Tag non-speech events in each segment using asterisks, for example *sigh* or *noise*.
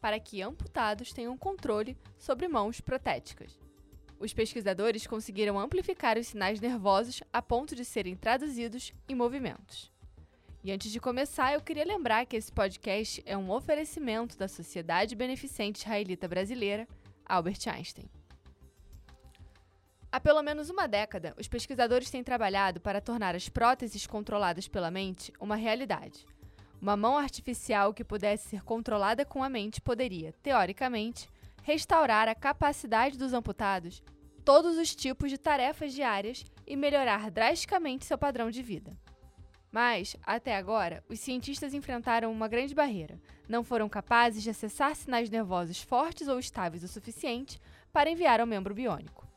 para que amputados tenham controle sobre mãos protéticas. Os pesquisadores conseguiram amplificar os sinais nervosos a ponto de serem traduzidos em movimentos. E antes de começar, eu queria lembrar que esse podcast é um oferecimento da Sociedade Beneficente Israelita Brasileira, Albert Einstein. Há pelo menos uma década, os pesquisadores têm trabalhado para tornar as próteses controladas pela mente uma realidade. Uma mão artificial que pudesse ser controlada com a mente poderia, teoricamente, restaurar a capacidade dos amputados todos os tipos de tarefas diárias e melhorar drasticamente seu padrão de vida. Mas, até agora, os cientistas enfrentaram uma grande barreira. Não foram capazes de acessar sinais nervosos fortes ou estáveis o suficiente para enviar ao membro biônico.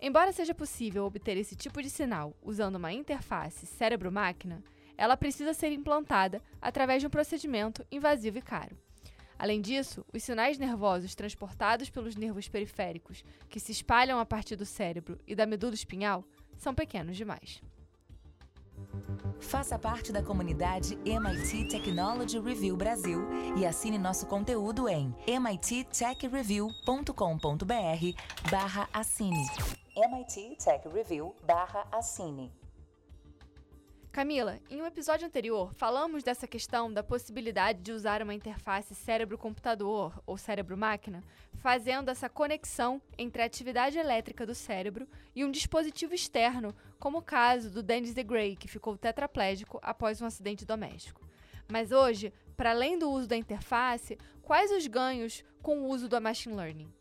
Embora seja possível obter esse tipo de sinal usando uma interface cérebro-máquina, ela precisa ser implantada através de um procedimento invasivo e caro. Além disso, os sinais nervosos transportados pelos nervos periféricos, que se espalham a partir do cérebro e da medula espinhal, são pequenos demais. Faça parte da comunidade MIT Technology Review Brasil e assine nosso conteúdo em mittechreview.com.br barra assine. MIT Tech Review barra assine. Camila, em um episódio anterior, falamos dessa questão da possibilidade de usar uma interface cérebro-computador ou cérebro-máquina, fazendo essa conexão entre a atividade elétrica do cérebro e um dispositivo externo, como o caso do Dennis DeGray, que ficou tetraplégico após um acidente doméstico. Mas hoje, para além do uso da interface, quais os ganhos com o uso do machine learning?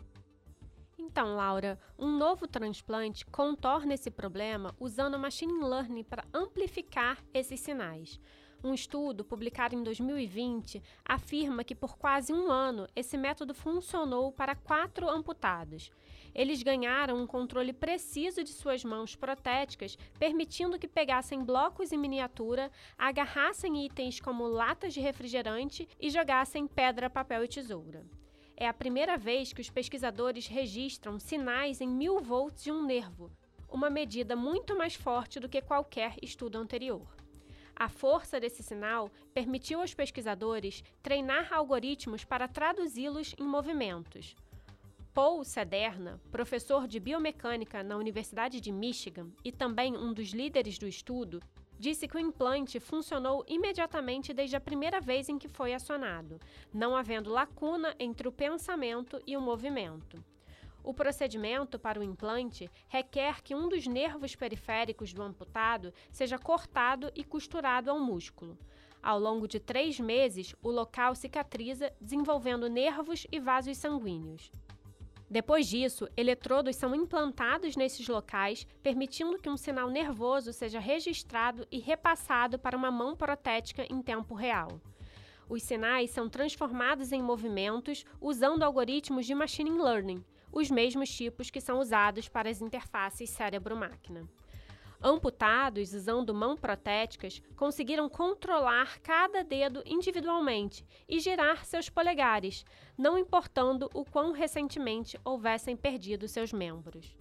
Então, Laura, um novo transplante contorna esse problema usando machine learning para amplificar esses sinais. Um estudo publicado em 2020 afirma que por quase um ano esse método funcionou para quatro amputados. Eles ganharam um controle preciso de suas mãos protéticas, permitindo que pegassem blocos em miniatura, agarrassem itens como latas de refrigerante e jogassem pedra, papel e tesoura é a primeira vez que os pesquisadores registram sinais em mil volts de um nervo, uma medida muito mais forte do que qualquer estudo anterior. A força desse sinal permitiu aos pesquisadores treinar algoritmos para traduzi-los em movimentos. Paul Sederna, professor de biomecânica na Universidade de Michigan e também um dos líderes do estudo, disse que o implante funcionou imediatamente desde a primeira vez em que foi acionado, não havendo lacuna entre o pensamento e o movimento. O procedimento para o implante requer que um dos nervos periféricos do amputado seja cortado e costurado ao músculo. Ao longo de três meses, o local cicatriza, desenvolvendo nervos e vasos sanguíneos. Depois disso, eletrodos são implantados nesses locais, permitindo que um sinal nervoso seja registrado e repassado para uma mão protética em tempo real. Os sinais são transformados em movimentos usando algoritmos de machine learning, os mesmos tipos que são usados para as interfaces cérebro-máquina. Amputados usando mãos protéticas conseguiram controlar cada dedo individualmente e girar seus polegares, não importando o quão recentemente houvessem perdido seus membros.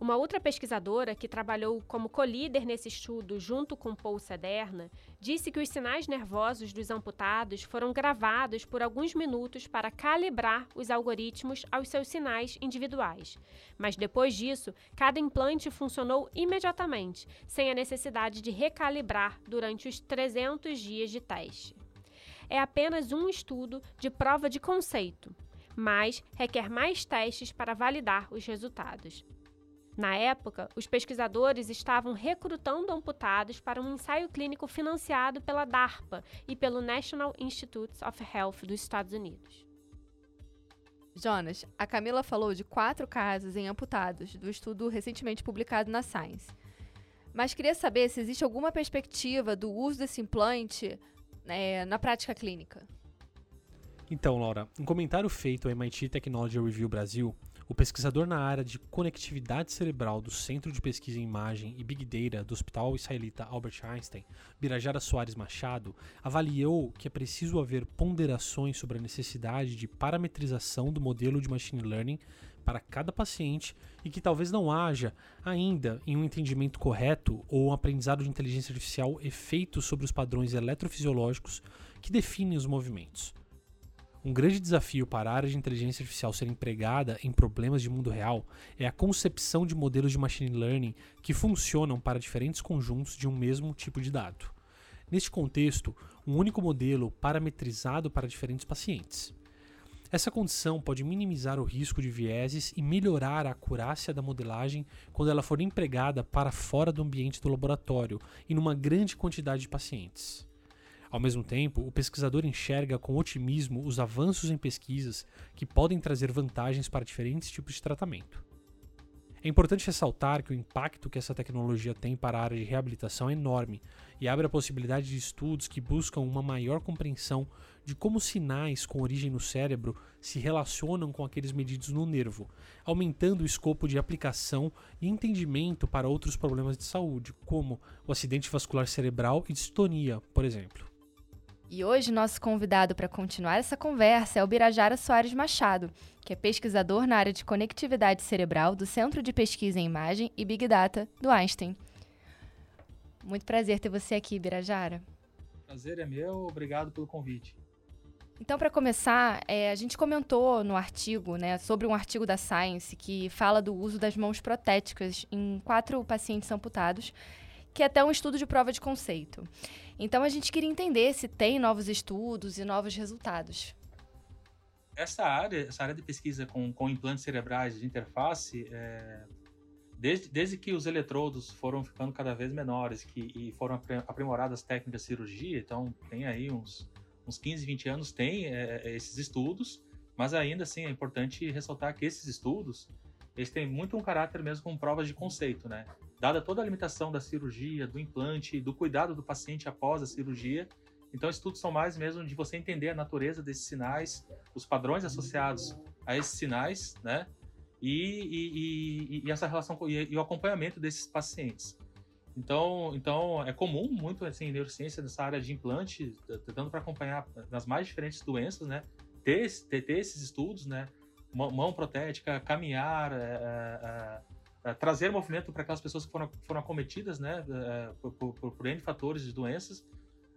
Uma outra pesquisadora que trabalhou como co-líder nesse estudo junto com Paul Sederna disse que os sinais nervosos dos amputados foram gravados por alguns minutos para calibrar os algoritmos aos seus sinais individuais. Mas depois disso, cada implante funcionou imediatamente, sem a necessidade de recalibrar durante os 300 dias de teste. É apenas um estudo de prova de conceito, mas requer mais testes para validar os resultados. Na época, os pesquisadores estavam recrutando amputados para um ensaio clínico financiado pela DARPA e pelo National Institutes of Health dos Estados Unidos. Jonas, a Camila falou de quatro casos em amputados do estudo recentemente publicado na Science. Mas queria saber se existe alguma perspectiva do uso desse implante né, na prática clínica. Então, Laura, um comentário feito ao MIT Technology Review Brasil, o pesquisador na área de conectividade cerebral do Centro de Pesquisa em Imagem e Big Data do Hospital Israelita Albert Einstein, Birajara Soares Machado, avaliou que é preciso haver ponderações sobre a necessidade de parametrização do modelo de machine learning para cada paciente e que talvez não haja ainda em um entendimento correto ou um aprendizado de inteligência artificial efeito sobre os padrões eletrofisiológicos que definem os movimentos. Um grande desafio para a área de inteligência artificial ser empregada em problemas de mundo real é a concepção de modelos de machine learning que funcionam para diferentes conjuntos de um mesmo tipo de dado. Neste contexto, um único modelo parametrizado para diferentes pacientes. Essa condição pode minimizar o risco de vieses e melhorar a acurácia da modelagem quando ela for empregada para fora do ambiente do laboratório e numa grande quantidade de pacientes. Ao mesmo tempo, o pesquisador enxerga com otimismo os avanços em pesquisas que podem trazer vantagens para diferentes tipos de tratamento. É importante ressaltar que o impacto que essa tecnologia tem para a área de reabilitação é enorme e abre a possibilidade de estudos que buscam uma maior compreensão de como sinais com origem no cérebro se relacionam com aqueles medidos no nervo, aumentando o escopo de aplicação e entendimento para outros problemas de saúde, como o acidente vascular cerebral e distonia, por exemplo. E hoje, nosso convidado para continuar essa conversa é o Birajara Soares Machado, que é pesquisador na área de conectividade cerebral do Centro de Pesquisa em Imagem e Big Data do Einstein. Muito prazer ter você aqui, Birajara. Prazer é meu, obrigado pelo convite. Então, para começar, é, a gente comentou no artigo, né, sobre um artigo da Science que fala do uso das mãos protéticas em quatro pacientes amputados, que é até um estudo de prova de conceito. Então a gente queria entender se tem novos estudos e novos resultados. Essa área, essa área de pesquisa com, com implantes cerebrais de interface, é, desde, desde que os eletrodos foram ficando cada vez menores que, e foram aprimoradas as técnicas de cirurgia, então tem aí uns, uns 15, 20 anos, tem é, é, esses estudos, mas ainda assim é importante ressaltar que esses estudos eles têm muito um caráter mesmo como provas de conceito, né? dada toda a limitação da cirurgia, do implante, do cuidado do paciente após a cirurgia. Então, estudos são mais mesmo de você entender a natureza desses sinais, os padrões associados a esses sinais, né? E, e, e, e essa relação e, o acompanhamento desses pacientes. Então, então é comum muito assim em neurociência nessa área de implante, tentando para acompanhar nas mais diferentes doenças, né? Ter, ter, ter esses estudos, né? Mão protética, caminhar, é, é, é, trazer movimento para aquelas pessoas que foram, foram acometidas, né, é, por, por, por, N fatores de doenças,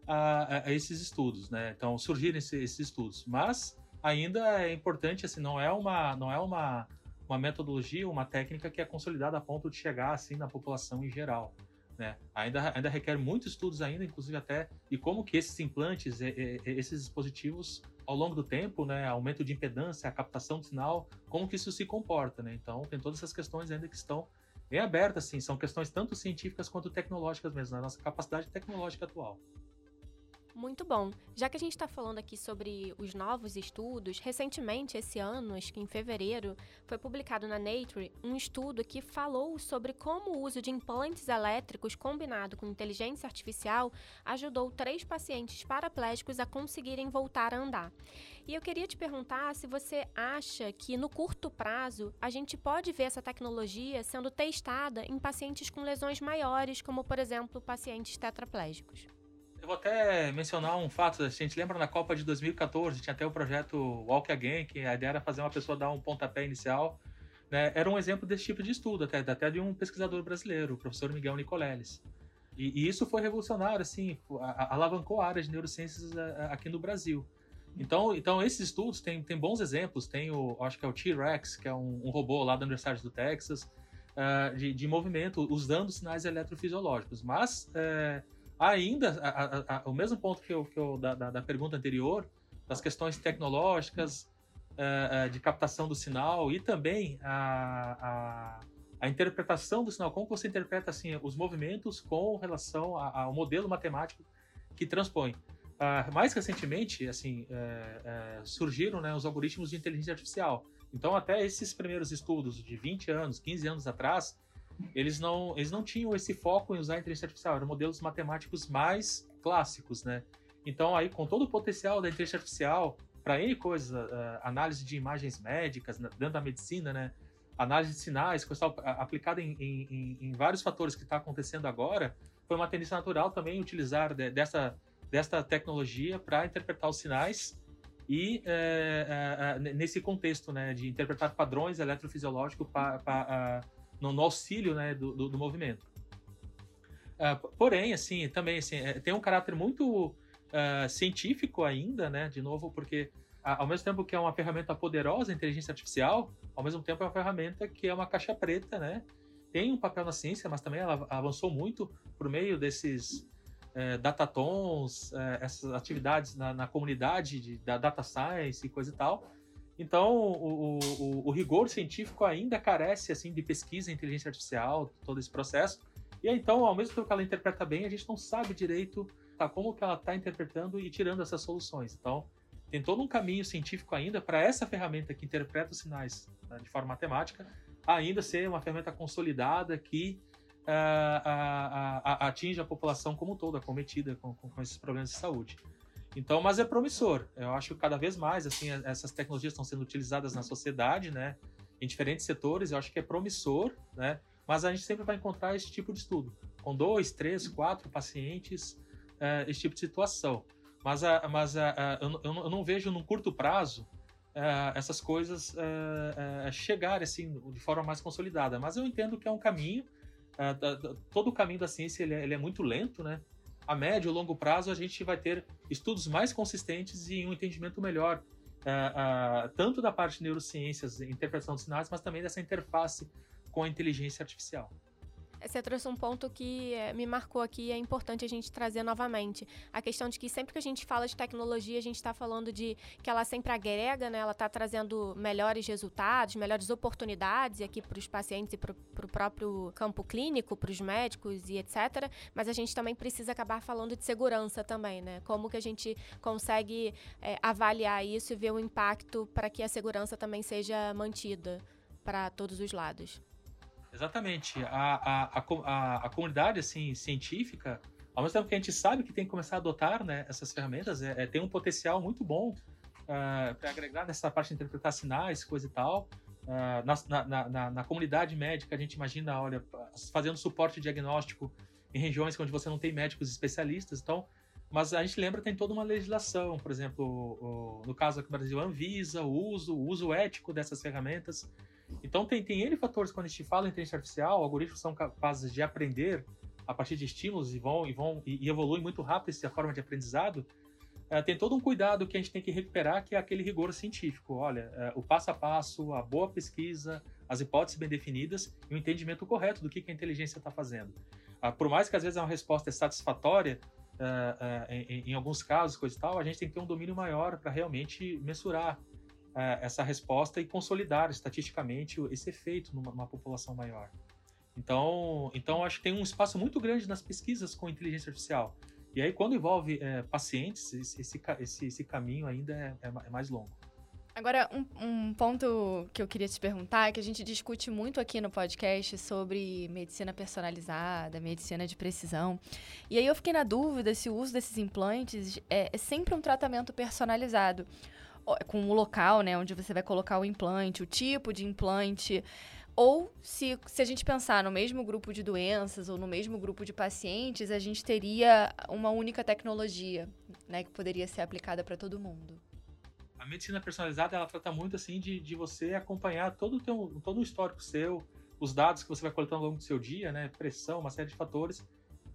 a, a, esses estudos, né? Então surgirem esse, esses estudos, mas ainda é importante, assim, não é uma, não é uma, uma metodologia, uma técnica que é consolidada a ponto de chegar assim na população em geral. Né? Ainda, ainda requer muitos estudos ainda, inclusive até de como que esses implantes, esses dispositivos ao longo do tempo, né, aumento de impedância, a captação do sinal, como que isso se comporta, né? Então, tem todas essas questões ainda que estão bem abertas, assim, são questões tanto científicas quanto tecnológicas mesmo, na nossa capacidade tecnológica atual. Muito bom. Já que a gente está falando aqui sobre os novos estudos, recentemente, esse ano, acho que em fevereiro, foi publicado na Nature um estudo que falou sobre como o uso de implantes elétricos combinado com inteligência artificial ajudou três pacientes paraplégicos a conseguirem voltar a andar. E eu queria te perguntar se você acha que no curto prazo a gente pode ver essa tecnologia sendo testada em pacientes com lesões maiores, como por exemplo pacientes tetraplégicos. Eu vou até mencionar um fato. A gente lembra na Copa de 2014, tinha até o projeto Walk Again, que a ideia era fazer uma pessoa dar um pontapé inicial. Né? Era um exemplo desse tipo de estudo, até, até de um pesquisador brasileiro, o professor Miguel Nicoleles. E, e isso foi revolucionário, assim, alavancou a área de neurociências aqui no Brasil. Então, então esses estudos têm, têm bons exemplos. Tem o, acho que é o T-Rex, que é um, um, robô lá da Universidade do Texas, uh, de, de, movimento usando sinais eletrofisiológicos. Mas uh, ainda, a, a, a, o mesmo ponto que eu, que eu da, da, da, pergunta anterior, das questões tecnológicas, uh, de captação do sinal e também a, a, interpretação do sinal, como você interpreta assim, os movimentos com relação ao modelo matemático que transpõe. Uh, mais recentemente, assim, uh, surgiram né, os algoritmos de inteligência artificial. Então, até esses primeiros estudos de 20 anos, 15 anos atrás, eles não, eles não tinham esse foco em usar a inteligência artificial, eram modelos matemáticos mais clássicos, né? Então, aí, com todo o potencial da inteligência artificial, para N coisas, uh, análise de imagens médicas dentro da medicina, né? Análise de sinais, coisa aplicada em, em, em, vários fatores que está acontecendo agora, foi uma tendência natural também utilizar de, dessa, tecnologia para interpretar os sinais e é, é, nesse contexto, né, de interpretar padrões eletrofisiológicos pa, pa, no, no, auxílio, né, do, do, do movimento. porém, assim, também assim, tem um caráter muito uh, científico ainda, né? De novo, porque ao mesmo tempo que é uma ferramenta poderosa, a inteligência artificial, ao mesmo tempo é uma ferramenta que é uma caixa preta, né? Tem um papel na ciência, mas também ela avançou muito por meio desses é, datatons, é, essas atividades na, na, comunidade de, da data science e coisa e tal. Então, o, o, o, rigor científico ainda carece assim de pesquisa em inteligência artificial, todo esse processo. E então, ao mesmo tempo que ela interpreta bem, a gente não sabe direito tá, como que ela está interpretando e tirando essas soluções. Então, tem todo um caminho científico ainda para essa ferramenta que interpreta os sinais né, de forma matemática ainda ser uma ferramenta consolidada que uh, uh, uh, atinge a população como toda, acometida com, com, esses problemas de saúde. Então, mas é promissor. Eu acho que cada vez mais assim essas tecnologias estão sendo utilizadas na sociedade, né, em diferentes setores. Eu acho que é promissor, né. Mas a gente sempre vai encontrar esse tipo de estudo com dois, três, quatro pacientes uh, esse tipo de situação. Mas, uh, mas uh, eu, eu, não vejo num curto prazo essas coisas chegarem assim, de forma mais consolidada. Mas eu entendo que é um caminho, todo o caminho da ciência ele é, ele é muito lento, né? A médio e longo prazo a gente vai ter estudos mais consistentes e um entendimento melhor, uh, uh, tanto da parte de neurociências, interpretação de sinais, mas também dessa interface com a inteligência artificial. Você trouxe um ponto que é, me marcou aqui é importante a gente trazer novamente. A questão de que sempre que a gente fala de tecnologia, a gente está falando de que ela sempre agrega, né? ela está trazendo melhores resultados, melhores oportunidades aqui para os pacientes e para o próprio campo clínico, para os médicos e etc. Mas a gente também precisa acabar falando de segurança também, né? Como que a gente consegue é, avaliar isso e ver o impacto para que a segurança também seja mantida para todos os lados. Exatamente. A, a, a, a, comunidade assim, científica, ao mesmo tempo que a gente sabe que tem que começar a adotar né, essas ferramentas, é, é tem um potencial muito bom uh, ah, para agregar nessa parte de interpretar sinais, coisa e tal. Uh, na, na, na, na, comunidade médica, a gente imagina, olha, fazendo suporte diagnóstico em regiões onde você não tem médicos especialistas, então mas a gente lembra que tem toda uma legislação, por exemplo, o, no caso aqui no Brasil, a Anvisa, o uso, o uso ético dessas ferramentas. Então tem, tem N fatores quando a gente fala em inteligência artificial, algoritmos são capazes de aprender a partir de estímulos e vão e vão e, e evoluem muito rápido essa forma de aprendizado. É, tem todo um cuidado que a gente tem que recuperar, que é aquele rigor científico. Olha, é, o passo a passo, a boa pesquisa, as hipóteses bem definidas e o entendimento correto do que, que a inteligência está fazendo. Ah, por mais que às vezes a resposta é satisfatória, é, em, em, alguns casos, coisa e tal, a gente tem que ter um domínio maior para realmente mensurar essa resposta e consolidar estatisticamente esse efeito numa, numa, população maior. Então, então acho que tem um espaço muito grande nas pesquisas com inteligência artificial. E aí, quando envolve é, pacientes, esse, esse, esse, caminho ainda é, é, é mais longo. Agora, um, um, ponto que eu queria te perguntar é que a gente discute muito aqui no podcast sobre medicina personalizada, medicina de precisão. E aí eu fiquei na dúvida se o uso desses implantes é, é sempre um tratamento personalizado com o local, né, onde você vai colocar o implante, o tipo de implante, ou se, se a gente pensar no mesmo grupo de doenças ou no mesmo grupo de pacientes, a gente teria uma única tecnologia, né, que poderia ser aplicada para todo mundo. A medicina personalizada, ela trata muito assim de, de você acompanhar todo o teu, todo o histórico seu, os dados que você vai coletando ao longo do seu dia, né, pressão, uma série de fatores,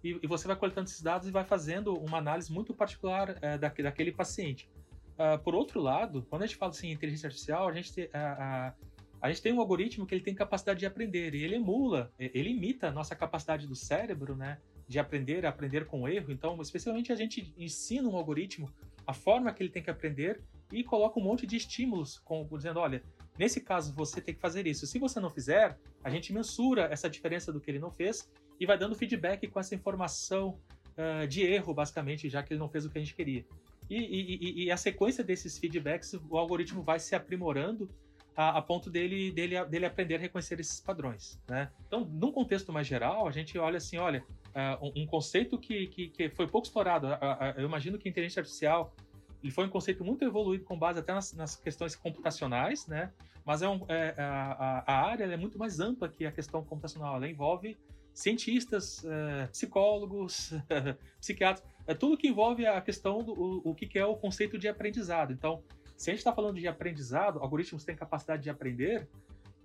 e, você vai coletando esses dados e vai fazendo uma análise muito particular é, daquele paciente. Uh, por outro lado, quando a gente fala assim inteligência artificial, a gente, uh, a gente tem um algoritmo que ele tem capacidade de aprender e ele emula, ele imita a nossa capacidade do cérebro, né, de aprender, aprender com erro. Então, especialmente a gente ensina um algoritmo a forma que ele tem que aprender e coloca um monte de estímulos, como dizendo, olha, nesse caso você tem que fazer isso. Se você não fizer, a gente mensura essa diferença do que ele não fez e vai dando feedback com essa informação uh, de erro, basicamente, já que ele não fez o que a gente queria. E, e, e, a sequência desses feedbacks, o algoritmo vai se aprimorando a, a, ponto dele, dele, dele aprender a reconhecer esses padrões. Né? Então, num contexto mais geral, a gente olha assim, olha, uh, um, conceito que, que, que, foi pouco explorado. Uh, uh, eu imagino que a inteligência artificial ele foi um conceito muito evoluído com base até nas, nas questões computacionais, né? Mas é, um, é a, a, área é muito mais ampla que a questão computacional. Ela envolve cientistas, é, psicólogos, *laughs* psiquiatras, é tudo que envolve a questão do o, o que é o conceito de aprendizado. Então, se a gente está falando de aprendizado, algoritmos têm capacidade de aprender,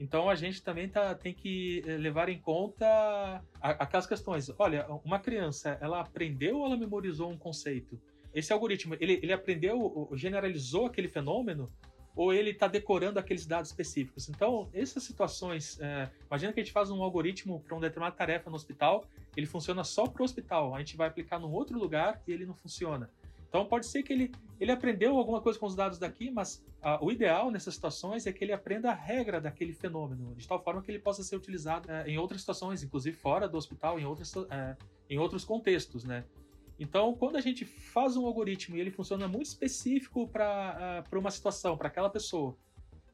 então a gente também tá, tem que eh, levar em conta aquelas questões. Olha, uma criança, ela aprendeu ou ela memorizou um conceito? Esse algoritmo, ele, ele aprendeu, generalizou aquele fenômeno ou ele está decorando aqueles dados específicos? Então, essas situações, é, imagina que a gente faz um algoritmo para uma determinada tarefa no hospital, ele funciona só para o hospital, a gente vai aplicar num outro lugar e ele não funciona. Então pode ser que ele, ele aprendeu alguma coisa com os dados daqui, mas ah, o ideal nessas situações é que ele aprenda a regra daquele fenômeno, de tal forma que ele possa ser utilizado eh, em outras situações, inclusive fora do hospital, em, outras, eh, em outros contextos, né? Então, quando a gente faz um algoritmo e ele funciona muito específico para uh, uma situação, para aquela pessoa,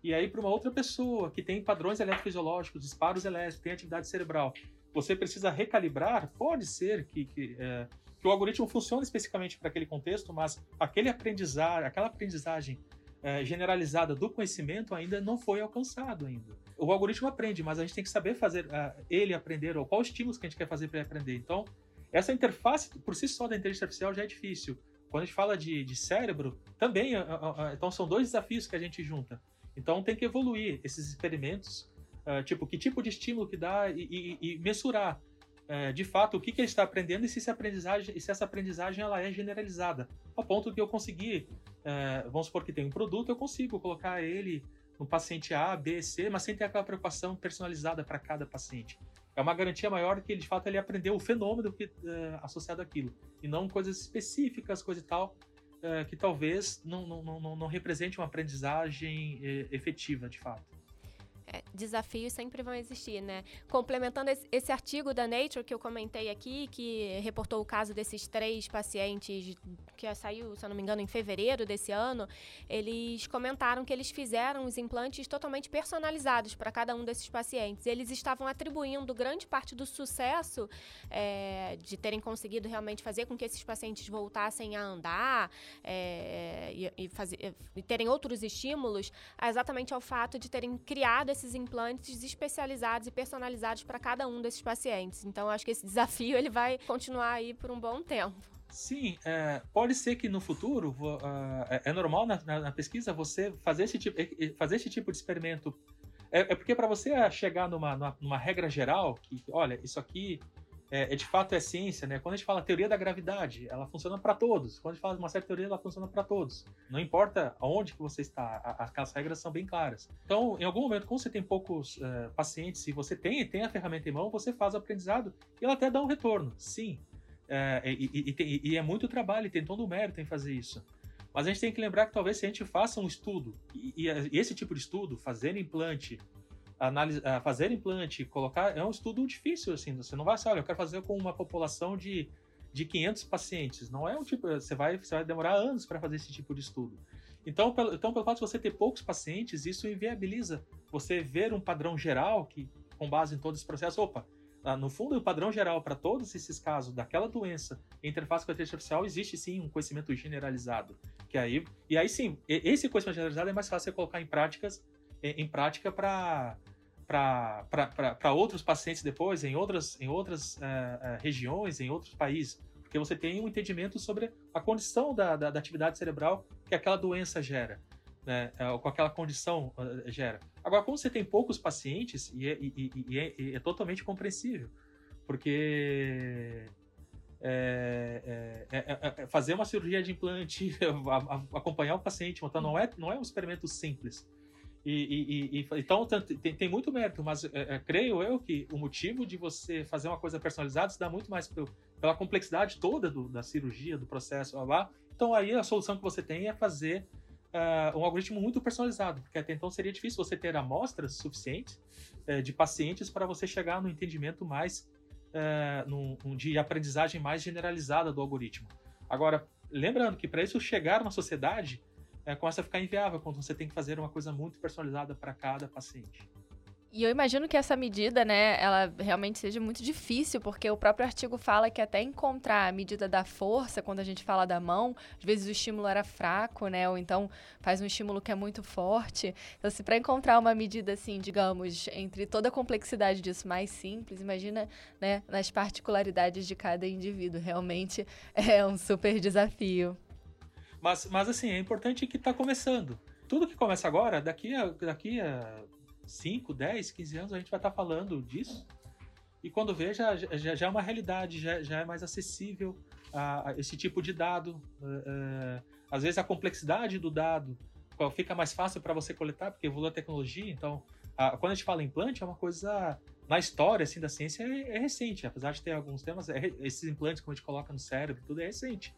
e aí para uma outra pessoa que tem padrões eletrofisiológicos, disparos elétricos, tem atividade cerebral, você precisa recalibrar, pode ser que, que uh, que o algoritmo funciona especificamente para aquele contexto, mas aquele aprendizar, aquela aprendizagem é, generalizada do conhecimento ainda não foi alcançado ainda. O algoritmo aprende, mas a gente tem que saber fazer uh, ele aprender ou qual estímulos que a gente quer fazer para ele aprender. Então, essa interface por si só da inteligência artificial já é difícil. Quando a gente fala de, de cérebro, também, uh, uh, então são dois desafios que a gente junta. Então tem que evoluir esses experimentos, tipo, que tipo de estímulo que dá e, e, e mensurar é, de fato o que, que ele está aprendendo e se, essa aprendizagem, se essa aprendizagem ela é generalizada. Ao ponto que eu conseguir, é, vamos supor que tem um produto, eu consigo colocar ele no paciente A, B, C, mas sem ter aquela preocupação personalizada para cada paciente. É uma garantia maior que ele, de fato ele aprendeu o fenômeno que, é, associado àquilo, e não coisas específicas, coisa e tal, que talvez não, não, não, não represente uma aprendizagem efetiva, de fato. Desafios sempre vão existir, né? Complementando esse, artigo da Nature que eu comentei aqui, que reportou o caso desses três pacientes, que saiu, se eu não me engano, em fevereiro desse ano, eles comentaram que eles fizeram os implantes totalmente personalizados para cada um desses pacientes. Eles estavam atribuindo grande parte do sucesso é, de terem conseguido realmente fazer com que esses pacientes voltassem a andar é, e, e, fazer, e terem outros estímulos, exatamente ao fato de terem criado esse esses implantes especializados e personalizados para cada um desses pacientes. Então, acho que esse desafio ele vai continuar aí por um bom tempo. Sim, é, pode ser que no futuro uh, é, é, normal na, na, na, pesquisa você fazer esse tipo, fazer esse tipo de experimento. É, é porque para você chegar numa, numa, numa, regra geral, que olha, isso aqui é, é, de fato é ciência, né? Quando a gente fala teoria da gravidade, ela funciona para todos. Quando a gente fala de uma certa teoria, ela funciona para todos. Não importa aonde que você está, aquelas regras são bem claras. Então, em algum momento, quando você tem poucos uh, pacientes e você tem, tem a ferramenta em mão, você faz o aprendizado e ela até dá um retorno, sim. Uh, e, e, e, e, é muito trabalho, e tem todo o mérito em fazer isso. Mas a gente tem que lembrar que talvez se a gente faça um estudo, e, esse tipo de estudo, fazer implante, análise, fazer implante, colocar, é um estudo difícil, assim, você não vai assim, olha, eu quero fazer com uma população de, de 500 pacientes, não é um tipo, você vai, você vai demorar anos para fazer esse tipo de estudo. Então pelo, então, pelo fato de você ter poucos pacientes, isso inviabiliza você ver um padrão geral que, com base em todo esse processo, opa, ah, no fundo, o padrão geral para todos esses casos daquela doença interface com a inteligência artificial existe sim um conhecimento generalizado. Que aí, e aí sim, esse conhecimento generalizado é mais fácil você colocar em práticas em prática para para outros pacientes depois, em outras, em outras uh, uh, regiões, em outros países, porque você tem um entendimento sobre a condição da, da, da atividade cerebral que aquela doença gera, né, uh, com aquela condição gera. Agora, como você tem poucos pacientes, e é, e, e, é, e é totalmente compreensível, porque é, é, é, é, fazer uma cirurgia de implante, *laughs* acompanhar o paciente, então não é, não é um experimento simples. E, e, e, então tem, tem, muito mérito, mas é, é, creio eu que o motivo de você fazer uma coisa personalizada se dá muito mais pelo, pela complexidade toda do, da cirurgia, do processo lá. Então aí a solução que você tem é fazer uh, um algoritmo muito personalizado, porque até então seria difícil você ter amostras suficientes uh, de pacientes para você chegar no entendimento mais uh, num, de aprendizagem mais generalizada do algoritmo. Agora, lembrando que para isso chegar na sociedade é, começa a ficar inviável quando você tem que fazer uma coisa muito personalizada para cada paciente. E eu imagino que essa medida, né, ela realmente seja muito difícil, porque o próprio artigo fala que até encontrar a medida da força, quando a gente fala da mão, às vezes o estímulo era fraco, né, ou então faz um estímulo que é muito forte. Então, se para encontrar uma medida assim, digamos, entre toda a complexidade disso mais simples, imagina, né, nas particularidades de cada indivíduo. Realmente *laughs* é um super desafio. Mas, mas assim, é importante que está começando. Tudo que começa agora, daqui a, daqui a 5, 10, 15 anos a gente vai estar tá falando disso. E quando vê, já, já, já é uma realidade, já, já é mais acessível a, a esse tipo de dado. Uh, uh, às vezes a complexidade do dado fica mais fácil para você coletar, porque evolui a tecnologia. Então, a, quando a gente fala implante, é uma coisa na história assim, da ciência é, é recente. Apesar de ter alguns temas, é, esses implantes que a gente coloca no cérebro, tudo é recente.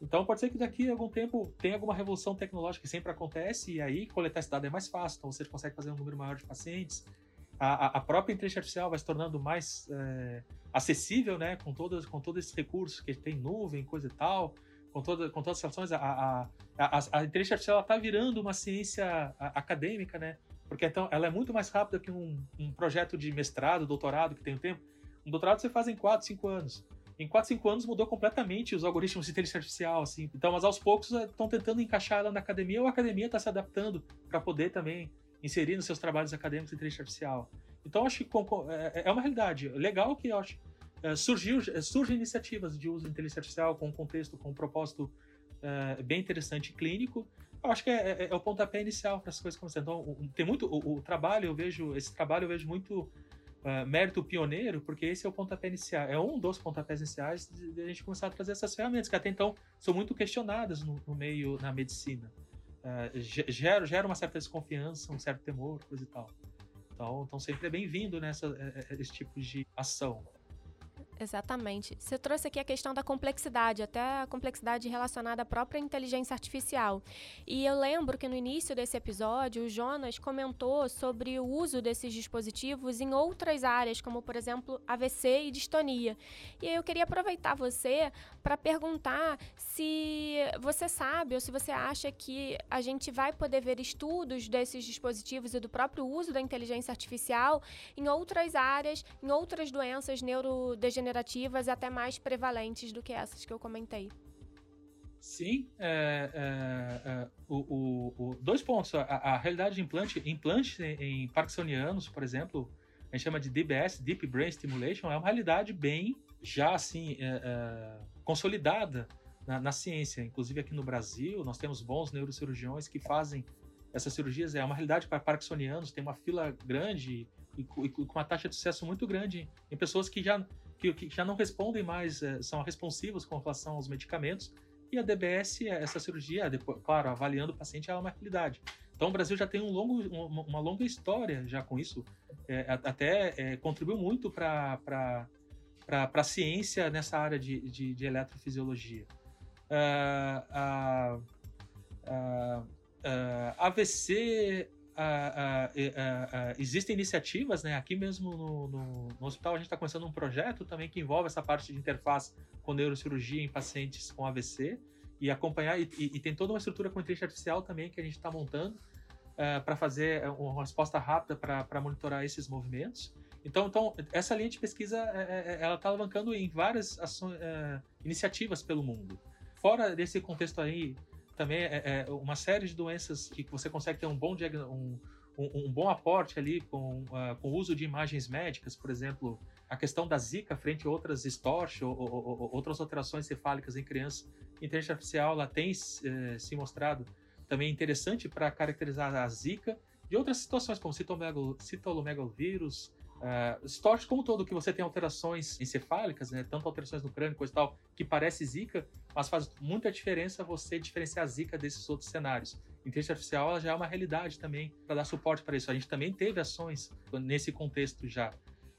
Então pode ser que daqui a algum tempo tenha alguma revolução tecnológica que sempre acontece e aí coletar esse dado é mais fácil, então você consegue fazer um número maior de pacientes. A, a própria inteligência artificial vai se tornando mais é, acessível, né, com todos com todos esses recursos que tem nuvem, coisa e tal, com, toda, com todas as situações, a, a, a, a inteligência artificial está virando uma ciência acadêmica, né, porque então ela é muito mais rápida que um, um projeto de mestrado, doutorado que tem um tempo. Um doutorado você faz em 4, 5 anos em 4, 5 anos mudou completamente os algoritmos de inteligência artificial, assim. Então, mas aos poucos estão eh, tentando encaixar ela na academia ou a academia está se adaptando para poder também inserir nos seus trabalhos acadêmicos inteligência artificial. Então, acho que é, é uma realidade. Legal que eu acho. É, surgiu, é, surgem iniciativas de uso de inteligência artificial com um contexto, com um propósito é, bem interessante clínico. Eu acho que é, é, é o pontapé inicial para as coisas começarem. Então, tem muito. O, o, trabalho, eu vejo. Esse trabalho eu vejo muito uh, mérito pioneiro, porque esse é o pontapé inicial, é um dos pontapés iniciais de, de, a gente começar a trazer essas ferramentas, que até então são muito questionadas no, no meio, na medicina. Uh, gera, gera uma certa desconfiança, um certo temor, coisa e tal. Então, então sempre é bem-vindo nessa é, é, esse tipo de ação. Exatamente. Você trouxe aqui a questão da complexidade, até a complexidade relacionada à própria inteligência artificial. E eu lembro que no início desse episódio, o Jonas comentou sobre o uso desses dispositivos em outras áreas, como por exemplo AVC e distonia. E eu queria aproveitar você para perguntar se você sabe ou se você acha que a gente vai poder ver estudos desses dispositivos e do próprio uso da inteligência artificial em outras áreas, em outras doenças neurodegenerativas degenerativas até mais prevalentes do que essas que eu comentei. Sim, é, é, é, o, o, o, dois pontos. A, a, realidade de implante, implante em, parkinsonianos, por exemplo, a gente chama de DBS, Deep Brain Stimulation, é uma realidade bem já assim é, é, consolidada na, na, ciência. Inclusive aqui no Brasil, nós temos bons neurocirurgiões que fazem essas cirurgias. É uma realidade para parkinsonianos, tem uma fila grande e, e, com uma taxa de sucesso muito grande em pessoas que já que, que já não respondem mais, é, são responsivos com relação aos medicamentos, e a DBS, essa cirurgia, depois, claro, avaliando o paciente, ela é uma realidade. Então o Brasil já tem um longo, uma, uma longa história já com isso, é, até contribuiu muito para a ciência nessa área de, de, de eletrofisiologia. Uh, uh, uh, AVC existem iniciativas, né? Aqui mesmo no, no, no hospital a gente está começando um projeto também que envolve essa parte de interface com neurocirurgia em pacientes com AVC e acompanhar e, e, e tem toda uma estrutura com inteligência artificial também que a gente está montando uh, para fazer uma resposta rápida para monitorar esses movimentos. Então, então, essa linha de pesquisa é, é, ela está alavancando em várias ações, iniciativas pelo mundo. Fora desse contexto aí também é, é, uma série de doenças que você consegue ter um bom, um, um, um bom aporte ali com, uh, com o uso de imagens médicas, por exemplo, a questão da zika frente a outras STORCH ou, ou, ou outras alterações cefálicas em crianças. Inteligência artificial ela tem eh, se mostrado também interessante para caracterizar a zika de outras situações, como citolomegalovírus, Uh, STORCH como todo, que você tem alterações encefálicas, né, tanto alterações no crânio, coisa e tal, que parece zika, mas faz muita diferença você diferenciar a zika desses outros cenários. Inteligência artificial ela já é uma realidade também para dar suporte para isso. A gente também teve ações nesse contexto já.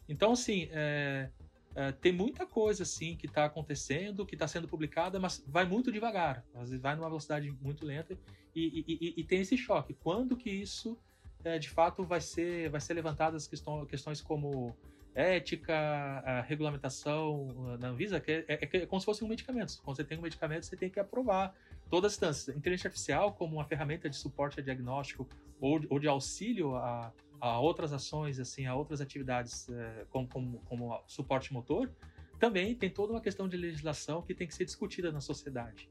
Então, assim, é, é, tem muita coisa assim que está acontecendo, que está sendo publicada, mas vai muito devagar, vai numa velocidade muito lenta e, e, e, e tem esse choque. Quando que isso é, de fato vai ser, vai ser levantadas questões, como ética, regulamentação na Anvisa, que é, é, é, como se fosse um medicamento. Quando você tem um medicamento, você tem que aprovar todas as instâncias. Inteligência artificial, como uma ferramenta de suporte a diagnóstico ou, ou de auxílio a, a outras ações, assim, a outras atividades é, como, como, como suporte motor, também tem toda uma questão de legislação que tem que ser discutida na sociedade.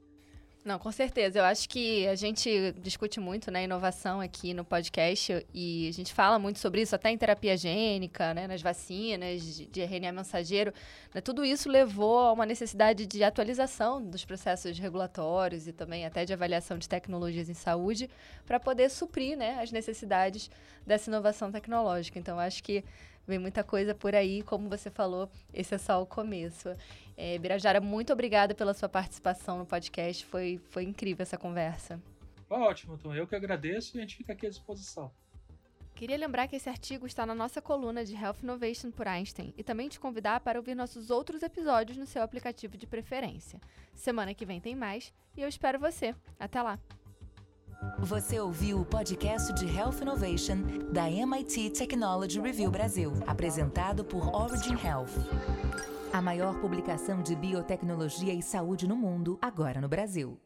Não, com certeza. Eu acho que a gente discute muito, né, inovação aqui no podcast e a gente fala muito sobre isso, até em terapia gênica, né, nas vacinas de, de RNA mensageiro. Né, tudo isso levou a uma necessidade de atualização dos processos regulatórios e também até de avaliação de tecnologias em saúde para poder suprir, né, as necessidades dessa inovação tecnológica. Então, acho que vem muita coisa por aí, como você falou, esse é só o começo. É, Birajara, muito obrigada pela sua participação no podcast, foi, foi incrível essa conversa. Ótimo, Tom, eu que agradeço e a gente fica aqui à disposição. Queria lembrar que esse artigo está na nossa coluna de Health Innovation por Einstein e também te convidar para ouvir nossos outros episódios no seu aplicativo de preferência. Semana que vem tem mais e eu espero você. Até lá! Você ouviu o podcast de Health Innovation da MIT Technology Review Brasil, apresentado por Origin Health. A maior publicação de biotecnologia e saúde no mundo, agora no Brasil.